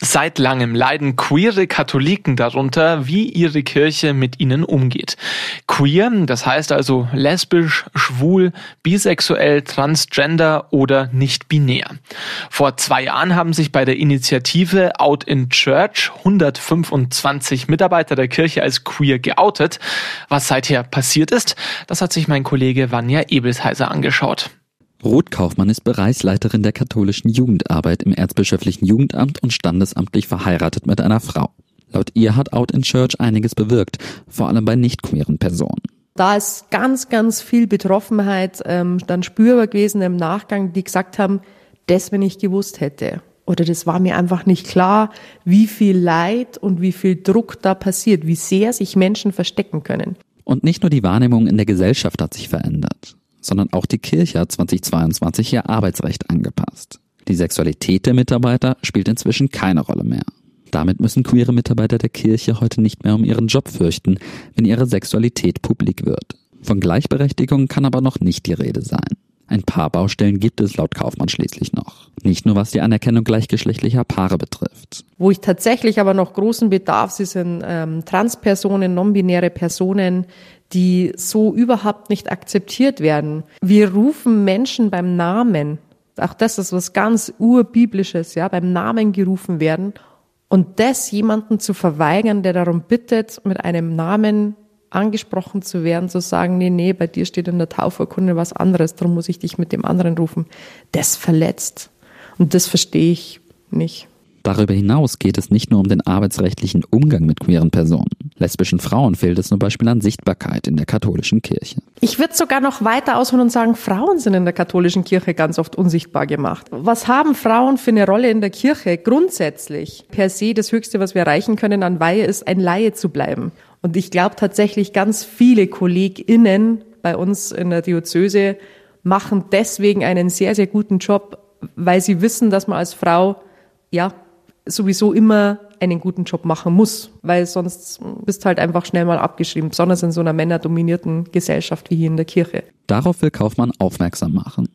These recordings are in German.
Seit langem leiden queere Katholiken darunter, wie ihre Kirche mit ihnen umgeht. Queer, das heißt also lesbisch, schwul, bisexuell, transgender oder nicht binär. Vor zwei Jahren haben sich bei der Initiative Out in Church 125 Mitarbeiter der Kirche als queer geoutet. Was seither passiert ist, das hat sich mein Kollege Vanja Ebelsheiser angeschaut. Ruth Kaufmann ist Bereichsleiterin der katholischen Jugendarbeit im Erzbischöflichen Jugendamt und standesamtlich verheiratet mit einer Frau. Laut ihr hat Out in Church einiges bewirkt, vor allem bei nicht queeren Personen. Da ist ganz, ganz viel Betroffenheit ähm, dann spürbar gewesen im Nachgang, die gesagt haben, das, wenn ich gewusst hätte. Oder das war mir einfach nicht klar, wie viel Leid und wie viel Druck da passiert, wie sehr sich Menschen verstecken können. Und nicht nur die Wahrnehmung in der Gesellschaft hat sich verändert sondern auch die Kirche hat 2022 ihr Arbeitsrecht angepasst. Die Sexualität der Mitarbeiter spielt inzwischen keine Rolle mehr. Damit müssen queere Mitarbeiter der Kirche heute nicht mehr um ihren Job fürchten, wenn ihre Sexualität publik wird. Von Gleichberechtigung kann aber noch nicht die Rede sein. Ein paar Baustellen gibt es laut Kaufmann schließlich noch. Nicht nur was die Anerkennung gleichgeschlechtlicher Paare betrifft. Wo ich tatsächlich aber noch großen Bedarf sehe, sind ähm, Transpersonen, non-binäre Personen, die so überhaupt nicht akzeptiert werden. Wir rufen Menschen beim Namen. Auch das ist was ganz urbiblisches, ja, beim Namen gerufen werden. Und das jemanden zu verweigern, der darum bittet, mit einem Namen angesprochen zu werden, zu sagen, nee, nee, bei dir steht in der Taufurkunde was anderes, darum muss ich dich mit dem anderen rufen, das verletzt. Und das verstehe ich nicht. Darüber hinaus geht es nicht nur um den arbeitsrechtlichen Umgang mit queeren Personen. Lesbischen Frauen fehlt es zum Beispiel an Sichtbarkeit in der katholischen Kirche. Ich würde sogar noch weiter ausholen und sagen, Frauen sind in der katholischen Kirche ganz oft unsichtbar gemacht. Was haben Frauen für eine Rolle in der Kirche? Grundsätzlich, per se, das Höchste, was wir erreichen können an Weihe, ist ein Laie zu bleiben. Und ich glaube tatsächlich, ganz viele KollegInnen bei uns in der Diözese machen deswegen einen sehr, sehr guten Job, weil sie wissen, dass man als Frau, ja, sowieso immer einen guten Job machen muss, weil sonst bist halt einfach schnell mal abgeschrieben, besonders in so einer männerdominierten Gesellschaft wie hier in der Kirche. Darauf will Kaufmann aufmerksam machen.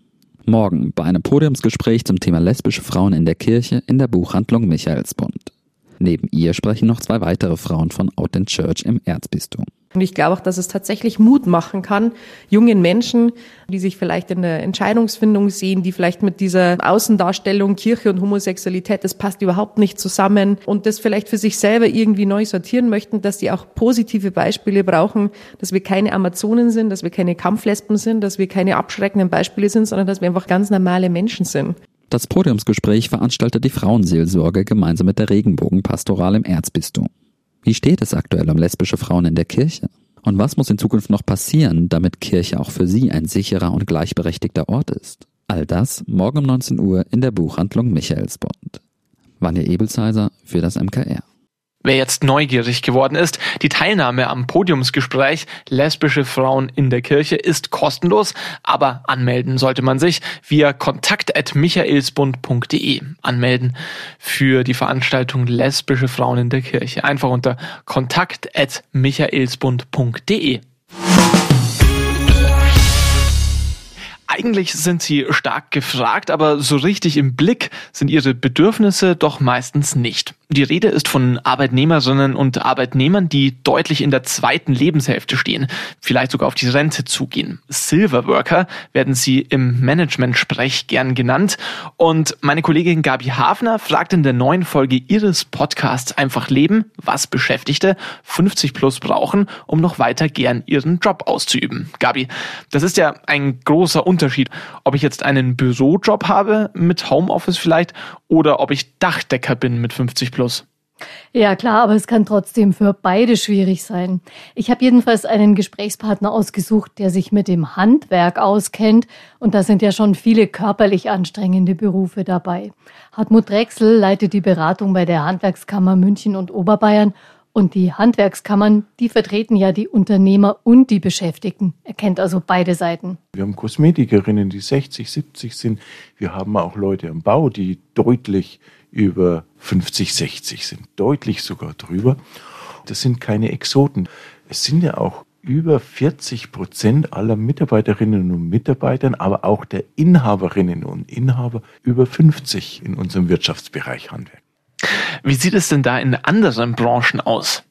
Morgen bei einem Podiumsgespräch zum Thema lesbische Frauen in der Kirche in der Buchhandlung Michaelsbund. Neben ihr sprechen noch zwei weitere Frauen von Out in Church im Erzbistum. Und ich glaube auch, dass es tatsächlich Mut machen kann, jungen Menschen, die sich vielleicht in der Entscheidungsfindung sehen, die vielleicht mit dieser Außendarstellung Kirche und Homosexualität, das passt überhaupt nicht zusammen und das vielleicht für sich selber irgendwie neu sortieren möchten, dass die auch positive Beispiele brauchen, dass wir keine Amazonen sind, dass wir keine Kampflesben sind, dass wir keine abschreckenden Beispiele sind, sondern dass wir einfach ganz normale Menschen sind. Das Podiumsgespräch veranstaltet die Frauenseelsorge gemeinsam mit der Regenbogenpastoral im Erzbistum. Wie steht es aktuell um lesbische Frauen in der Kirche? Und was muss in Zukunft noch passieren, damit Kirche auch für sie ein sicherer und gleichberechtigter Ort ist? All das morgen um 19 Uhr in der Buchhandlung Michaelsbund. Vanja Ebelsheiser für das MKR. Wer jetzt neugierig geworden ist, die Teilnahme am Podiumsgespräch Lesbische Frauen in der Kirche ist kostenlos, aber anmelden sollte man sich via kontakt.michaelsbund.de anmelden für die Veranstaltung Lesbische Frauen in der Kirche. Einfach unter kontakt.michaelsbund.de. Eigentlich sind sie stark gefragt, aber so richtig im Blick sind ihre Bedürfnisse doch meistens nicht. Die Rede ist von Arbeitnehmerinnen und Arbeitnehmern, die deutlich in der zweiten Lebenshälfte stehen, vielleicht sogar auf die Rente zugehen. Silverworker werden sie im Management-Sprech gern genannt. Und meine Kollegin Gabi Hafner fragt in der neuen Folge ihres Podcasts Einfach Leben, was Beschäftigte 50 plus brauchen, um noch weiter gern ihren Job auszuüben. Gabi, das ist ja ein großer Unterschied, ob ich jetzt einen Bürojob habe mit Homeoffice vielleicht oder ob ich Dachdecker bin mit 50 plus. Ja klar, aber es kann trotzdem für beide schwierig sein. Ich habe jedenfalls einen Gesprächspartner ausgesucht, der sich mit dem Handwerk auskennt und da sind ja schon viele körperlich anstrengende Berufe dabei. Hartmut Drechsel leitet die Beratung bei der Handwerkskammer München und Oberbayern Und die Handwerkskammern, die vertreten ja die Unternehmer und die Beschäftigten. Er kennt also beide Seiten. Wir haben Kosmetikerinnen, die 60, 70 sind. Wir haben auch Leute am Bau, die deutlich über 50, 60 sind, deutlich sogar drüber. Das sind keine Exoten. Es sind ja auch über 40 Prozent aller Mitarbeiterinnen und Mitarbeitern, aber auch der Inhaberinnen und Inhaber über 50 in unserem Wirtschaftsbereich Handwerk. Wie sieht es denn da in anderen Branchen aus?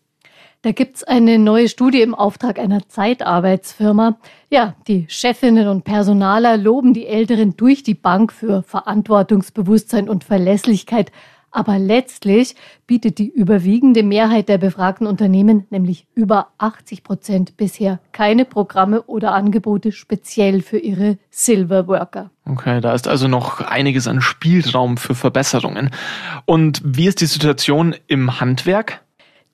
Da gibt's eine neue Studie im Auftrag einer Zeitarbeitsfirma. Ja, die Chefinnen und Personaler loben die Älteren durch die Bank für Verantwortungsbewusstsein und Verlässlichkeit. Aber letztlich bietet die überwiegende Mehrheit der befragten Unternehmen, nämlich über 80 Prozent, bisher keine Programme oder Angebote speziell für ihre Silver Worker. Okay, da ist also noch einiges an Spielraum für Verbesserungen. Und wie ist die Situation im Handwerk?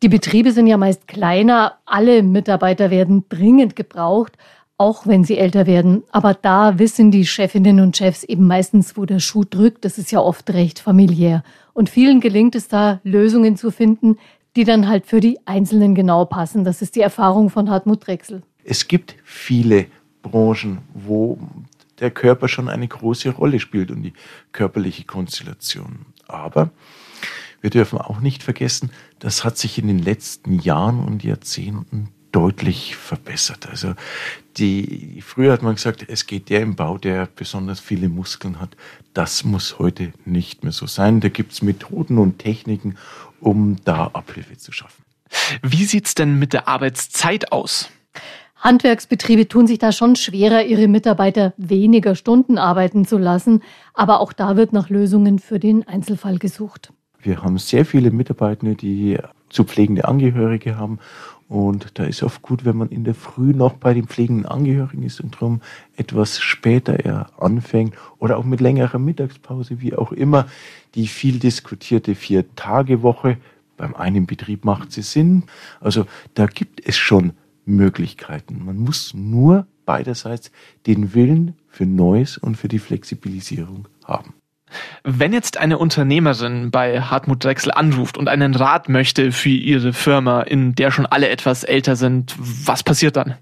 Die Betriebe sind ja meist kleiner, alle Mitarbeiter werden dringend gebraucht auch wenn sie älter werden. Aber da wissen die Chefinnen und Chefs eben meistens, wo der Schuh drückt. Das ist ja oft recht familiär. Und vielen gelingt es da, Lösungen zu finden, die dann halt für die Einzelnen genau passen. Das ist die Erfahrung von Hartmut Drechsel. Es gibt viele Branchen, wo der Körper schon eine große Rolle spielt und die körperliche Konstellation. Aber wir dürfen auch nicht vergessen, das hat sich in den letzten Jahren und Jahrzehnten deutlich verbessert. Also die, früher hat man gesagt, es geht der im Bau, der besonders viele Muskeln hat. Das muss heute nicht mehr so sein. Da gibt es Methoden und Techniken, um da Abhilfe zu schaffen. Wie sieht's denn mit der Arbeitszeit aus? Handwerksbetriebe tun sich da schon schwerer, ihre Mitarbeiter weniger Stunden arbeiten zu lassen. Aber auch da wird nach Lösungen für den Einzelfall gesucht. Wir haben sehr viele Mitarbeiter, die zu pflegende Angehörige haben und da ist oft gut, wenn man in der Früh noch bei den pflegenden Angehörigen ist und darum etwas später er anfängt oder auch mit längerer Mittagspause, wie auch immer. Die viel diskutierte Vier-Tage-Woche beim einen Betrieb macht sie Sinn. Also da gibt es schon Möglichkeiten. Man muss nur beiderseits den Willen für Neues und für die Flexibilisierung haben. Wenn jetzt eine Unternehmerin bei Hartmut Drechsel anruft und einen Rat möchte für ihre Firma, in der schon alle etwas älter sind, was passiert dann?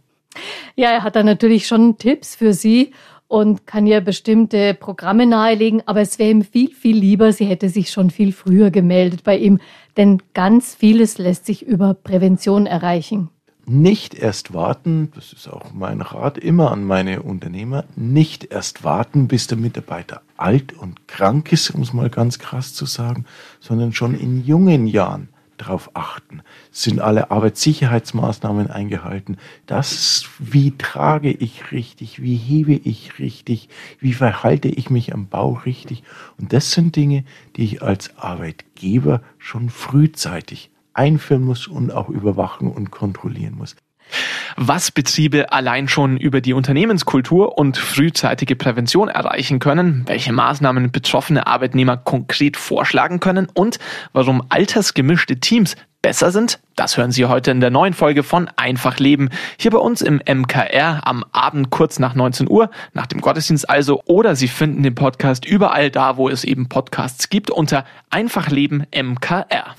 Ja, er hat da natürlich schon Tipps für sie und kann ihr bestimmte Programme nahelegen, aber es wäre ihm viel, viel lieber, sie hätte sich schon viel früher gemeldet bei ihm, denn ganz vieles lässt sich über Prävention erreichen nicht erst warten, das ist auch mein Rat immer an meine Unternehmer, nicht erst warten, bis der Mitarbeiter alt und krank ist, um es mal ganz krass zu sagen, sondern schon in jungen Jahren darauf achten. Sind alle Arbeitssicherheitsmaßnahmen eingehalten? Das, wie trage ich richtig? Wie hebe ich richtig? Wie verhalte ich mich am Bau richtig? Und das sind Dinge, die ich als Arbeitgeber schon frühzeitig einführen muss und auch überwachen und kontrollieren muss. Was Betriebe allein schon über die Unternehmenskultur und frühzeitige Prävention erreichen können, welche Maßnahmen betroffene Arbeitnehmer konkret vorschlagen können und warum altersgemischte Teams besser sind, das hören Sie heute in der neuen Folge von Einfach Leben. Hier bei uns im MKR am Abend kurz nach 19 Uhr, nach dem Gottesdienst also, oder Sie finden den Podcast überall da, wo es eben Podcasts gibt, unter Einfach Leben MKR.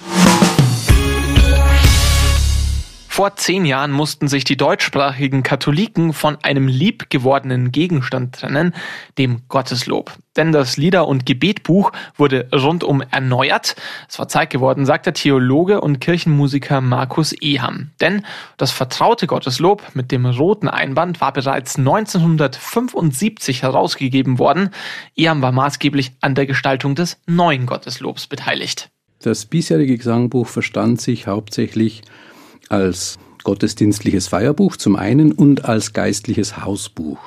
Vor zehn Jahren mussten sich die deutschsprachigen Katholiken von einem liebgewordenen Gegenstand trennen, dem Gotteslob. Denn das Lieder- und Gebetbuch wurde rundum erneuert. Es war Zeit geworden, sagt der Theologe und Kirchenmusiker Markus Eham. Denn das vertraute Gotteslob mit dem roten Einband war bereits 1975 herausgegeben worden. Eham war maßgeblich an der Gestaltung des neuen Gotteslobs beteiligt. Das bisherige Gesangbuch verstand sich hauptsächlich als gottesdienstliches Feierbuch zum einen und als geistliches Hausbuch.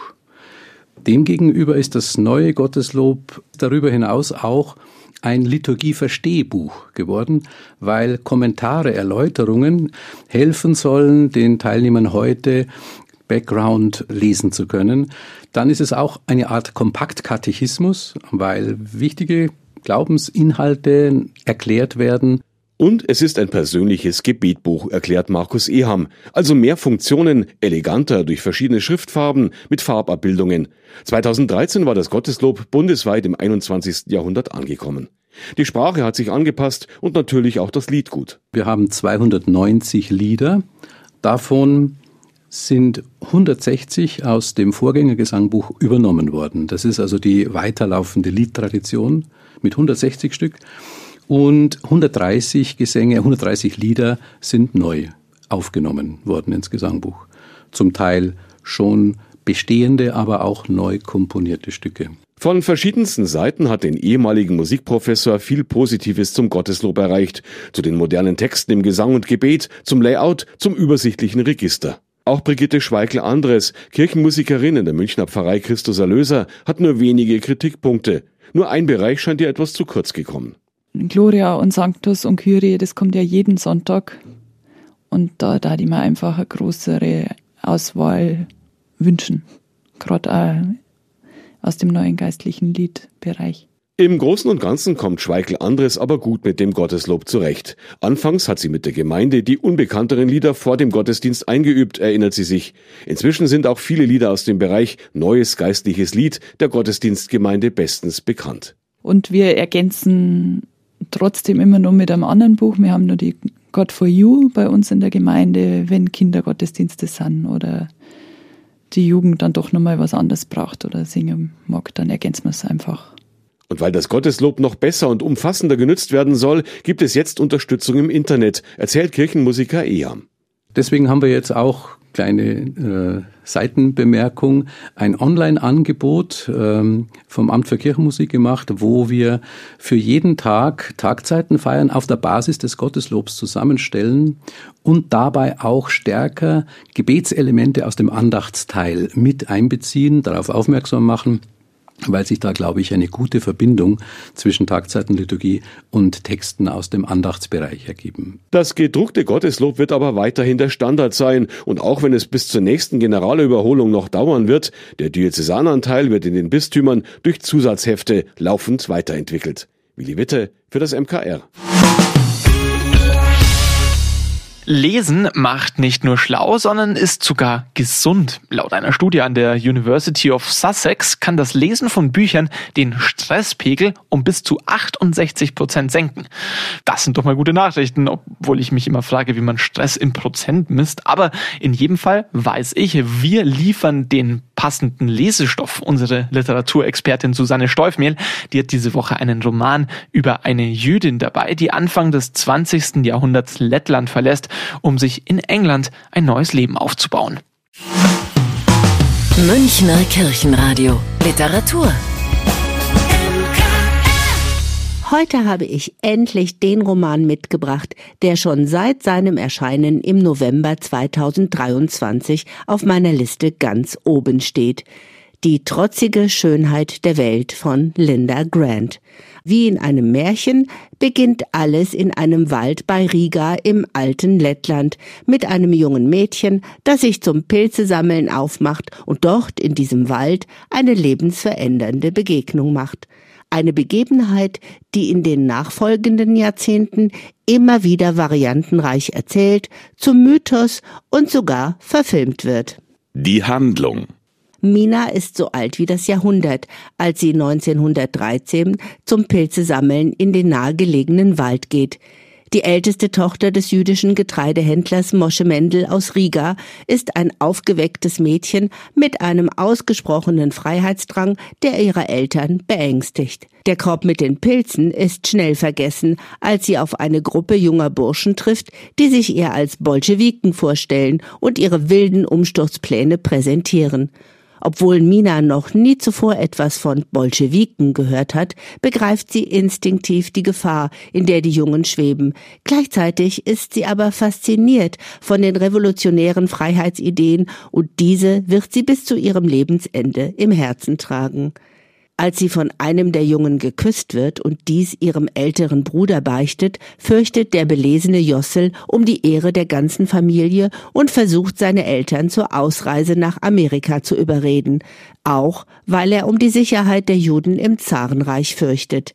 Demgegenüber ist das neue Gotteslob darüber hinaus auch ein Liturgie-Verstehbuch geworden, weil Kommentare, Erläuterungen helfen sollen, den Teilnehmern heute Background lesen zu können. Dann ist es auch eine Art Kompaktkatechismus, weil wichtige Glaubensinhalte erklärt werden und es ist ein persönliches Gebetbuch, erklärt Markus Eham. Also mehr Funktionen, eleganter durch verschiedene Schriftfarben mit Farbabbildungen. 2013 war das Gotteslob bundesweit im 21. Jahrhundert angekommen. Die Sprache hat sich angepasst und natürlich auch das Liedgut. Wir haben 290 Lieder, davon sind 160 aus dem Vorgängergesangbuch übernommen worden. Das ist also die weiterlaufende Liedtradition mit 160 Stück. Und 130 Gesänge, 130 Lieder sind neu aufgenommen worden ins Gesangbuch. Zum Teil schon bestehende, aber auch neu komponierte Stücke. Von verschiedensten Seiten hat den ehemaligen Musikprofessor viel Positives zum Gotteslob erreicht, zu den modernen Texten im Gesang und Gebet, zum Layout, zum übersichtlichen Register. Auch Brigitte Schweigel-Andres, Kirchenmusikerin in der Münchner Pfarrei Christus Erlöser, hat nur wenige Kritikpunkte. Nur ein Bereich scheint ihr etwas zu kurz gekommen. Gloria und Sanctus und Kyrie, das kommt ja jeden Sonntag. Und da da die mir einfach eine größere Auswahl wünschen. Gerade auch aus dem neuen geistlichen Liedbereich. Im Großen und Ganzen kommt Schweigel Andres aber gut mit dem Gotteslob zurecht. Anfangs hat sie mit der Gemeinde die unbekannteren Lieder vor dem Gottesdienst eingeübt, erinnert sie sich. Inzwischen sind auch viele Lieder aus dem Bereich Neues geistliches Lied der Gottesdienstgemeinde bestens bekannt. Und wir ergänzen trotzdem immer nur mit einem anderen Buch. Wir haben nur die God for You bei uns in der Gemeinde, wenn Kindergottesdienste sind oder die Jugend dann doch nochmal was anderes braucht oder singen mag, dann ergänzen wir es einfach. Und weil das Gotteslob noch besser und umfassender genützt werden soll, gibt es jetzt Unterstützung im Internet, erzählt Kirchenmusiker Eam. Deswegen haben wir jetzt auch kleine äh, Seitenbemerkung, ein Online-Angebot ähm, vom Amt für Kirchenmusik gemacht, wo wir für jeden Tag Tagzeiten feiern auf der Basis des Gotteslobs zusammenstellen und dabei auch stärker Gebetselemente aus dem Andachtsteil mit einbeziehen, darauf aufmerksam machen weil sich da, glaube ich, eine gute Verbindung zwischen Tagzeitenliturgie und Texten aus dem Andachtsbereich ergeben. Das gedruckte Gotteslob wird aber weiterhin der Standard sein und auch wenn es bis zur nächsten Generalüberholung noch dauern wird, der Diözesananteil wird in den Bistümern durch Zusatzhefte laufend weiterentwickelt. Willi Witte für das MKR. Lesen macht nicht nur schlau, sondern ist sogar gesund. Laut einer Studie an der University of Sussex kann das Lesen von Büchern den Stresspegel um bis zu 68 Prozent senken. Das sind doch mal gute Nachrichten, obwohl ich mich immer frage, wie man Stress in Prozent misst. Aber in jedem Fall weiß ich, wir liefern den passenden Lesestoff. Unsere Literaturexpertin Susanne Steufmehl, die hat diese Woche einen Roman über eine Jüdin dabei, die Anfang des 20. Jahrhunderts Lettland verlässt, um sich in England ein neues Leben aufzubauen. Münchner Kirchenradio Literatur Heute habe ich endlich den Roman mitgebracht, der schon seit seinem Erscheinen im November 2023 auf meiner Liste ganz oben steht. Die trotzige Schönheit der Welt von Linda Grant. Wie in einem Märchen beginnt alles in einem Wald bei Riga im alten Lettland mit einem jungen Mädchen, das sich zum Pilzesammeln aufmacht und dort in diesem Wald eine lebensverändernde Begegnung macht eine Begebenheit, die in den nachfolgenden Jahrzehnten immer wieder variantenreich erzählt, zum Mythos und sogar verfilmt wird. Die Handlung Mina ist so alt wie das Jahrhundert, als sie 1913 zum Pilzesammeln in den nahegelegenen Wald geht. Die älteste Tochter des jüdischen Getreidehändlers Mosche Mendel aus Riga ist ein aufgewecktes Mädchen mit einem ausgesprochenen Freiheitsdrang, der ihre Eltern beängstigt. Der Korb mit den Pilzen ist schnell vergessen, als sie auf eine Gruppe junger Burschen trifft, die sich ihr als Bolschewiken vorstellen und ihre wilden Umsturzpläne präsentieren. Obwohl Mina noch nie zuvor etwas von Bolschewiken gehört hat, begreift sie instinktiv die Gefahr, in der die Jungen schweben. Gleichzeitig ist sie aber fasziniert von den revolutionären Freiheitsideen und diese wird sie bis zu ihrem Lebensende im Herzen tragen. Als sie von einem der Jungen geküsst wird und dies ihrem älteren Bruder beichtet, fürchtet der belesene Jossel um die Ehre der ganzen Familie und versucht seine Eltern zur Ausreise nach Amerika zu überreden, auch weil er um die Sicherheit der Juden im Zarenreich fürchtet.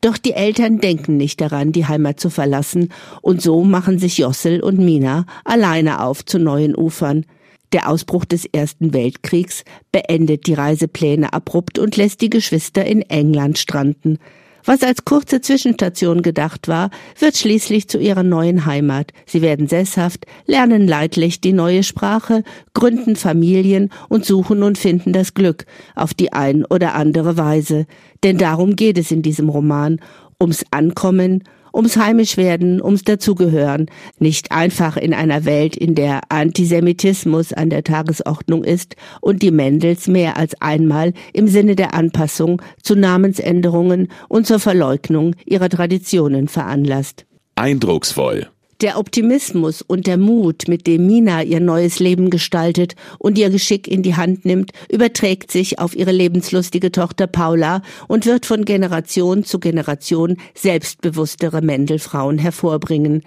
Doch die Eltern denken nicht daran, die Heimat zu verlassen, und so machen sich Jossel und Mina alleine auf zu neuen Ufern. Der Ausbruch des Ersten Weltkriegs beendet die Reisepläne abrupt und lässt die Geschwister in England stranden. Was als kurze Zwischenstation gedacht war, wird schließlich zu ihrer neuen Heimat. Sie werden sesshaft, lernen leidlich die neue Sprache, gründen Familien und suchen und finden das Glück auf die ein oder andere Weise. Denn darum geht es in diesem Roman, ums Ankommen, ums Heimischwerden, ums Dazugehören. Nicht einfach in einer Welt, in der Antisemitismus an der Tagesordnung ist und die Mendels mehr als einmal im Sinne der Anpassung zu Namensänderungen und zur Verleugnung ihrer Traditionen veranlasst. Eindrucksvoll. Der Optimismus und der Mut, mit dem Mina ihr neues Leben gestaltet und ihr Geschick in die Hand nimmt, überträgt sich auf ihre lebenslustige Tochter Paula und wird von Generation zu Generation selbstbewusstere Mendelfrauen hervorbringen.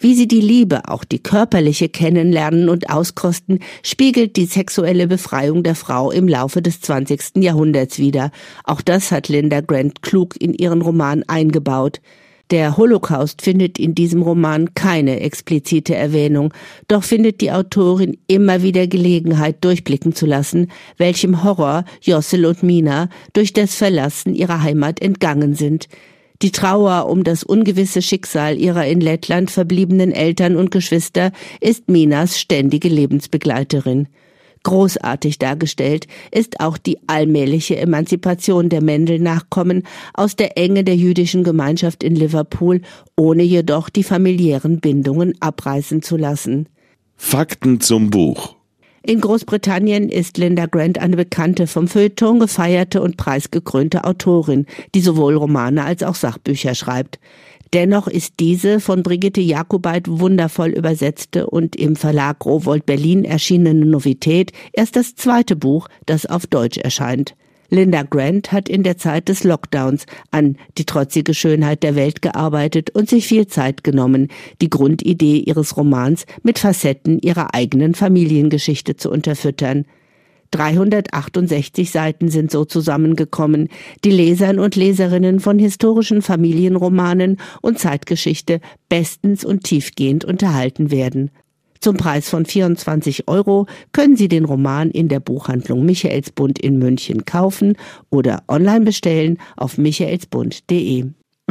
Wie sie die Liebe, auch die körperliche, kennenlernen und auskosten, spiegelt die sexuelle Befreiung der Frau im Laufe des 20. Jahrhunderts wider. Auch das hat Linda Grant klug in ihren Roman eingebaut. Der Holocaust findet in diesem Roman keine explizite Erwähnung, doch findet die Autorin immer wieder Gelegenheit, durchblicken zu lassen, welchem Horror Jossel und Mina durch das Verlassen ihrer Heimat entgangen sind. Die Trauer um das ungewisse Schicksal ihrer in Lettland verbliebenen Eltern und Geschwister ist Minas ständige Lebensbegleiterin. Großartig dargestellt ist auch die allmähliche Emanzipation der Mendel-Nachkommen aus der Enge der jüdischen Gemeinschaft in Liverpool, ohne jedoch die familiären Bindungen abreißen zu lassen. Fakten zum Buch. In Großbritannien ist Linda Grant eine bekannte, vom Feuilleton gefeierte und preisgekrönte Autorin, die sowohl Romane als auch Sachbücher schreibt. Dennoch ist diese von Brigitte Jakobait wundervoll übersetzte und im Verlag Rowold Berlin erschienene Novität erst das zweite Buch, das auf Deutsch erscheint. Linda Grant hat in der Zeit des Lockdowns an die trotzige Schönheit der Welt gearbeitet und sich viel Zeit genommen, die Grundidee ihres Romans mit Facetten ihrer eigenen Familiengeschichte zu unterfüttern. 368 Seiten sind so zusammengekommen, die Lesern und Leserinnen von historischen Familienromanen und Zeitgeschichte bestens und tiefgehend unterhalten werden. Zum Preis von 24 Euro können Sie den Roman in der Buchhandlung Michaelsbund in München kaufen oder online bestellen auf michaelsbund.de.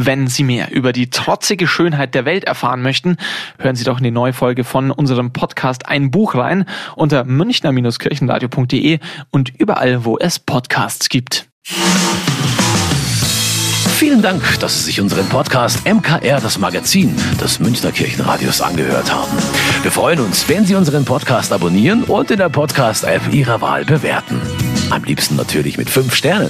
Wenn Sie mehr über die trotzige Schönheit der Welt erfahren möchten, hören Sie doch in die neue Folge von unserem Podcast Ein Buch rein unter münchner-kirchenradio.de und überall, wo es Podcasts gibt. Vielen Dank, dass Sie sich unseren Podcast MKR, das Magazin des Münchner Kirchenradios, angehört haben. Wir freuen uns, wenn Sie unseren Podcast abonnieren und in der Podcast-App Ihrer Wahl bewerten. Am liebsten natürlich mit fünf Sternen.